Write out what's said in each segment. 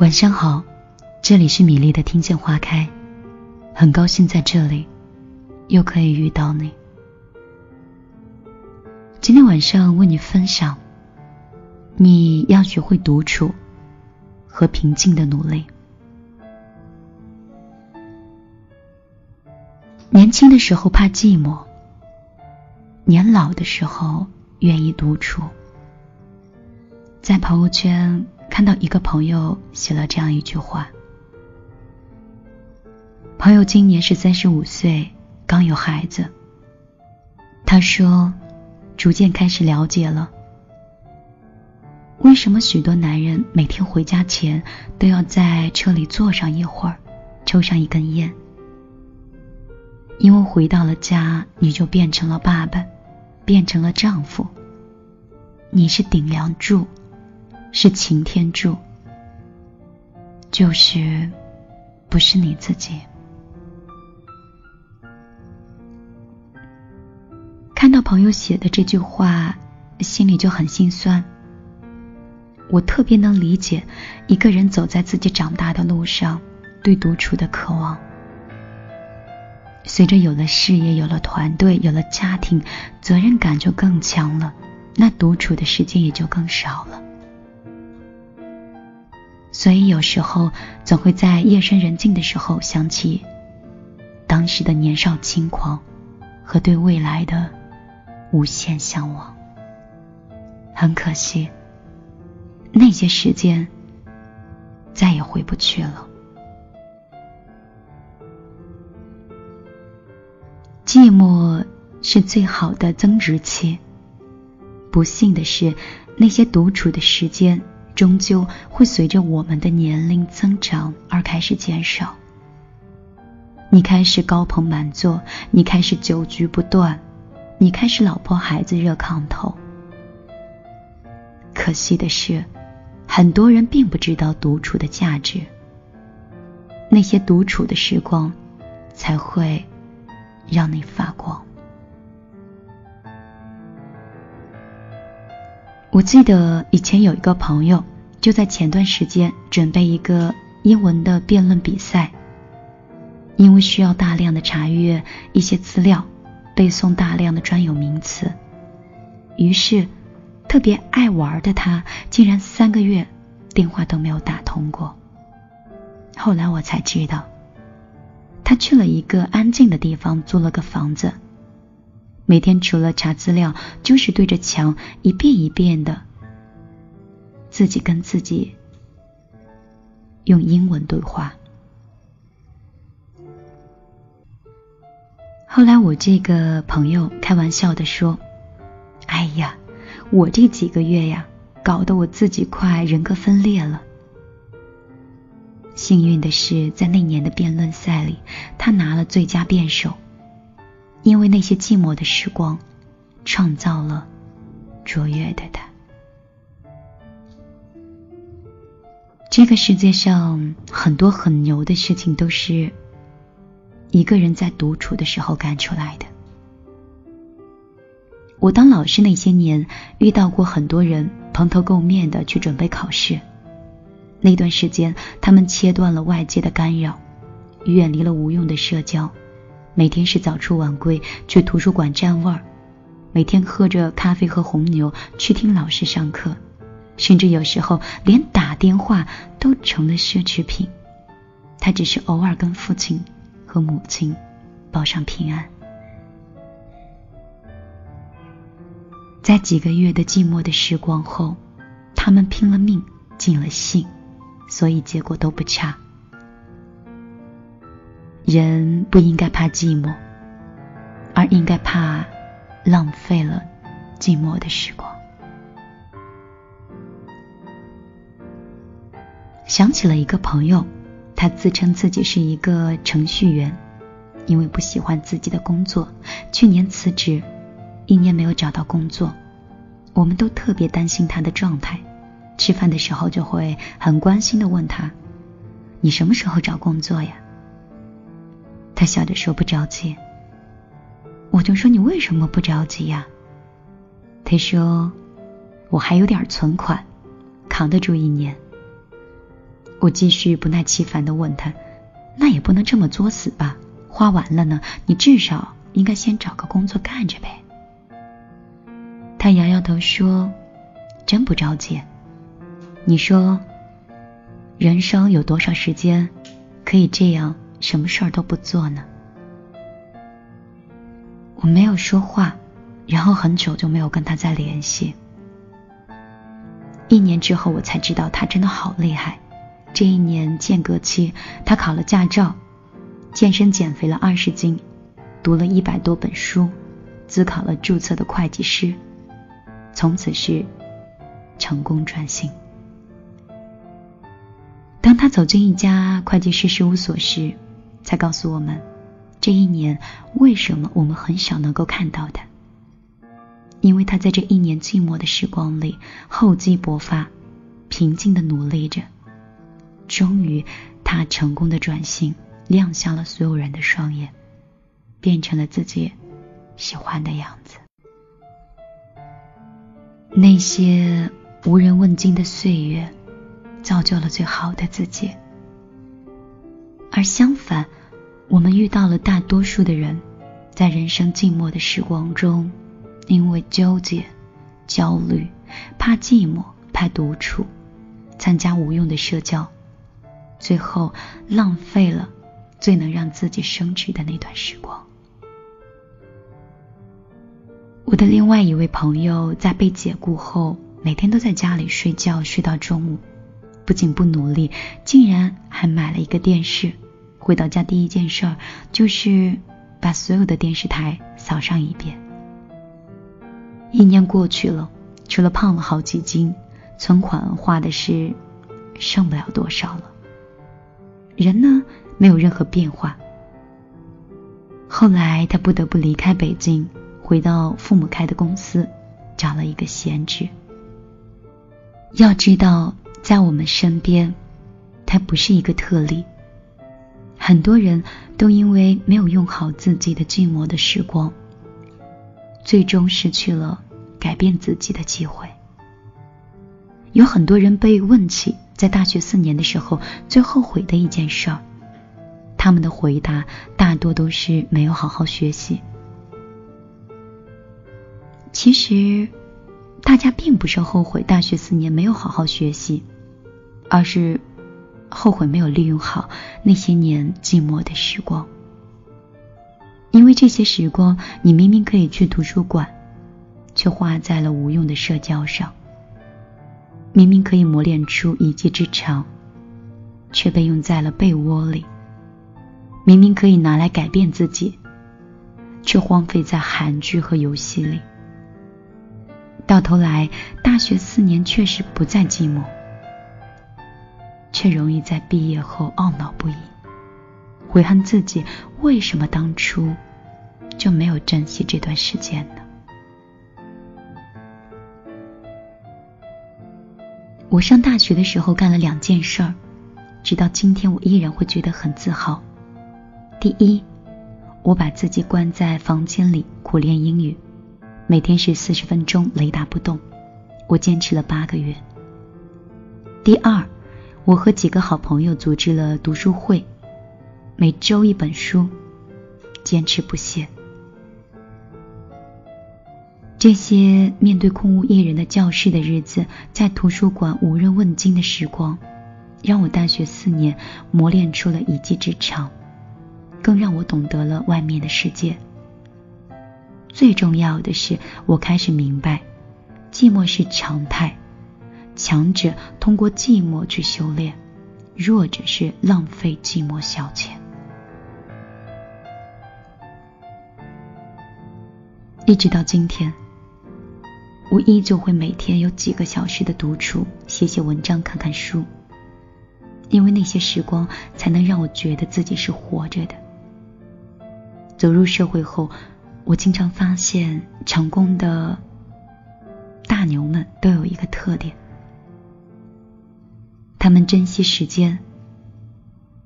晚上好，这里是米粒的听见花开，很高兴在这里又可以遇到你。今天晚上为你分享，你要学会独处和平静的努力。年轻的时候怕寂寞，年老的时候愿意独处。在朋友圈。看到一个朋友写了这样一句话：“朋友今年是三十五岁，刚有孩子。他说，逐渐开始了解了，为什么许多男人每天回家前都要在车里坐上一会儿，抽上一根烟。因为回到了家，你就变成了爸爸，变成了丈夫，你是顶梁柱。”是擎天柱，就是不是你自己。看到朋友写的这句话，心里就很心酸。我特别能理解一个人走在自己长大的路上，对独处的渴望。随着有了事业，有了团队，有了家庭，责任感就更强了，那独处的时间也就更少了。所以有时候总会在夜深人静的时候想起当时的年少轻狂和对未来的无限向往。很可惜，那些时间再也回不去了。寂寞是最好的增值期。不幸的是，那些独处的时间。终究会随着我们的年龄增长而开始减少。你开始高朋满座，你开始酒局不断，你开始老婆孩子热炕头。可惜的是，很多人并不知道独处的价值。那些独处的时光，才会让你发光。我记得以前有一个朋友，就在前段时间准备一个英文的辩论比赛，因为需要大量的查阅一些资料，背诵大量的专有名词，于是特别爱玩的他，竟然三个月电话都没有打通过。后来我才知道，他去了一个安静的地方，租了个房子。每天除了查资料，就是对着墙一遍一遍的自己跟自己用英文对话。后来我这个朋友开玩笑的说：“哎呀，我这几个月呀，搞得我自己快人格分裂了。”幸运的是，在那年的辩论赛里，他拿了最佳辩手。因为那些寂寞的时光，创造了卓越的他。这个世界上很多很牛的事情，都是一个人在独处的时候干出来的。我当老师那些年，遇到过很多人蓬头垢面的去准备考试。那段时间，他们切断了外界的干扰，远离了无用的社交。每天是早出晚归去图书馆占位儿，每天喝着咖啡和红牛去听老师上课，甚至有时候连打电话都成了奢侈品。他只是偶尔跟父亲和母亲报上平安。在几个月的寂寞的时光后，他们拼了命尽了兴，所以结果都不差。人不应该怕寂寞，而应该怕浪费了寂寞的时光。想起了一个朋友，他自称自己是一个程序员，因为不喜欢自己的工作，去年辞职，一年没有找到工作。我们都特别担心他的状态，吃饭的时候就会很关心的问他：“你什么时候找工作呀？”他笑着说：“不着急。”我就说：“你为什么不着急呀？”他说：“我还有点存款，扛得住一年。”我继续不耐其烦的问他：“那也不能这么作死吧？花完了呢，你至少应该先找个工作干着呗。”他摇摇头说：“真不着急。你说，人生有多少时间可以这样什么事儿都不做呢？”我没有说话，然后很久就没有跟他再联系。一年之后，我才知道他真的好厉害。这一年间隔期，他考了驾照，健身减肥了二十斤，读了一百多本书，自考了注册的会计师，从此是成功转型。当他走进一家会计师事务所时，才告诉我们，这一年为什么我们很少能够看到他。因为他在这一年寂寞的时光里厚积薄发，平静的努力着，终于他成功的转型，亮瞎了所有人的双眼，变成了自己喜欢的样子。那些无人问津的岁月，造就了最好的自己。而相反，我们遇到了大多数的人，在人生静默的时光中。因为纠结、焦虑、怕寂寞、怕独处，参加无用的社交，最后浪费了最能让自己升值的那段时光。我的另外一位朋友在被解雇后，每天都在家里睡觉睡到中午，不仅不努力，竟然还买了一个电视。回到家第一件事儿就是把所有的电视台扫上一遍。一年过去了，除了胖了好几斤，存款花的是剩不了多少了。人呢，没有任何变化。后来他不得不离开北京，回到父母开的公司，找了一个闲职。要知道，在我们身边，他不是一个特例。很多人都因为没有用好自己的寂寞的时光。最终失去了改变自己的机会。有很多人被问起在大学四年的时候最后悔的一件事儿，他们的回答大多都是没有好好学习。其实，大家并不是后悔大学四年没有好好学习，而是后悔没有利用好那些年寂寞的时光。因为这些时光，你明明可以去图书馆，却花在了无用的社交上；明明可以磨练出一技之长，却被用在了被窝里；明明可以拿来改变自己，却荒废在韩剧和游戏里。到头来，大学四年确实不再寂寞，却容易在毕业后懊恼不已。悔恨自己为什么当初就没有珍惜这段时间呢？我上大学的时候干了两件事儿，直到今天我依然会觉得很自豪。第一，我把自己关在房间里苦练英语，每天是四十分钟雷打不动，我坚持了八个月。第二，我和几个好朋友组织了读书会。每周一本书，坚持不懈。这些面对空无一人的教室的日子，在图书馆无人问津的时光，让我大学四年磨练出了一技之长，更让我懂得了外面的世界。最重要的是，我开始明白，寂寞是常态，强者通过寂寞去修炼，弱者是浪费寂寞消遣。一直到今天，我依旧会每天有几个小时的独处，写写文章，看看书。因为那些时光，才能让我觉得自己是活着的。走入社会后，我经常发现，成功的大牛们都有一个特点：他们珍惜时间，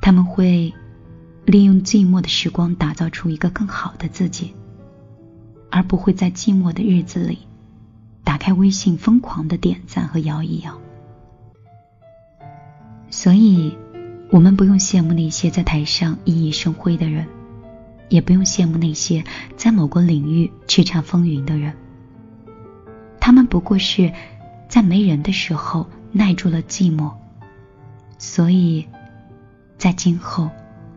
他们会利用寂寞的时光，打造出一个更好的自己。而不会在寂寞的日子里打开微信疯狂的点赞和摇一摇。所以，我们不用羡慕那些在台上熠熠生辉的人，也不用羡慕那些在某个领域叱咤风云的人。他们不过是在没人的时候耐住了寂寞，所以，在今后，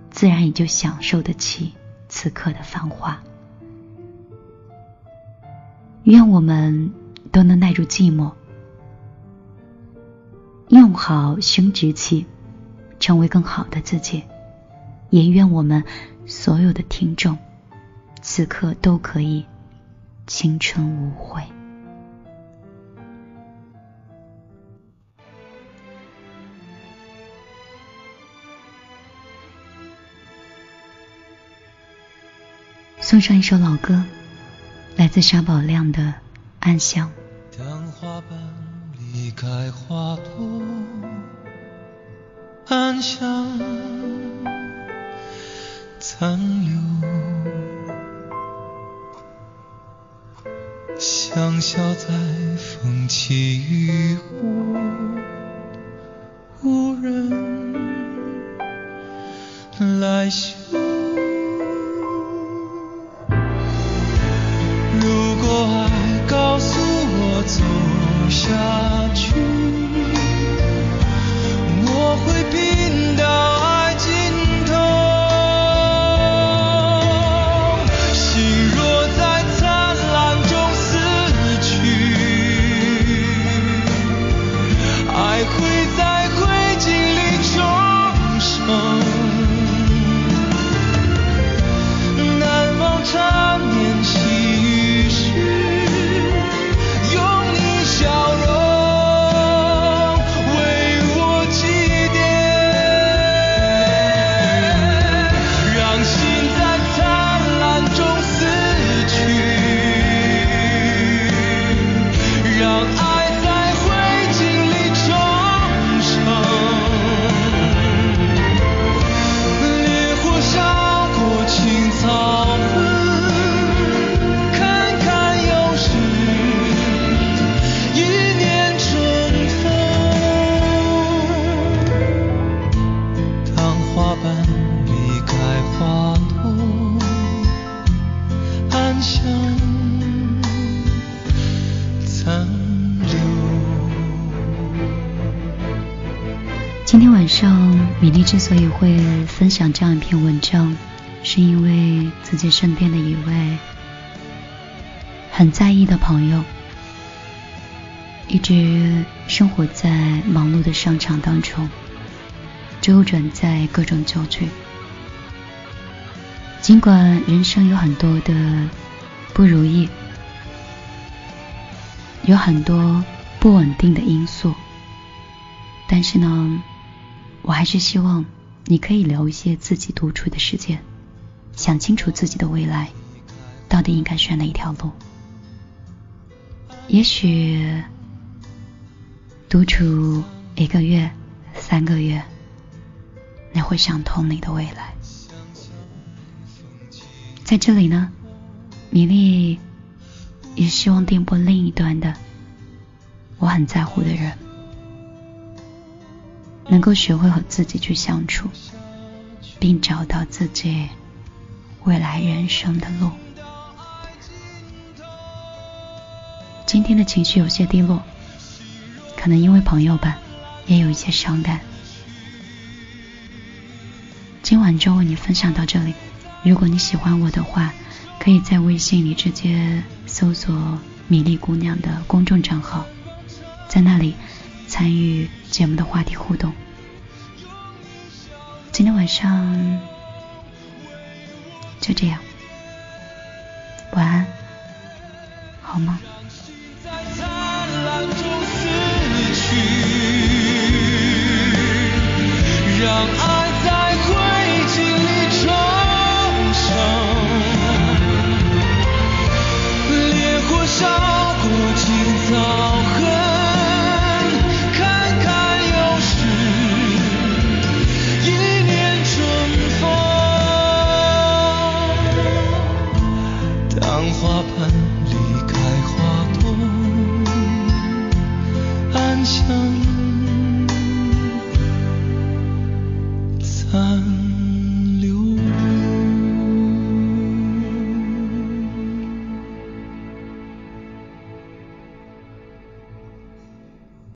自然也就享受得起此刻的繁华。愿我们都能耐住寂寞。用好生殖器，成为更好的自己。也愿我们所有的听众，此刻都可以青春无悔。送上一首老歌，来自沙宝亮的《暗香》。离开花朵，暗香残留，香消在风起雨后，无人来嗅。所以会分享这样一篇文章，是因为自己身边的一位很在意的朋友，一直生活在忙碌的商场当中，周转在各种焦距。尽管人生有很多的不如意，有很多不稳定的因素，但是呢。我还是希望你可以留一些自己独处的时间，想清楚自己的未来到底应该选哪一条路。也许独处一个月、三个月，你会想通你的未来。在这里呢，米粒也希望电波另一端的我很在乎的人。能够学会和自己去相处，并找到自己未来人生的路。今天的情绪有些低落，可能因为朋友吧，也有一些伤感。今晚就为你分享到这里。如果你喜欢我的话，可以在微信里直接搜索“米粒姑娘”的公众账号，在那里。参与节目的话题互动。今天晚上就这样，晚安，好吗？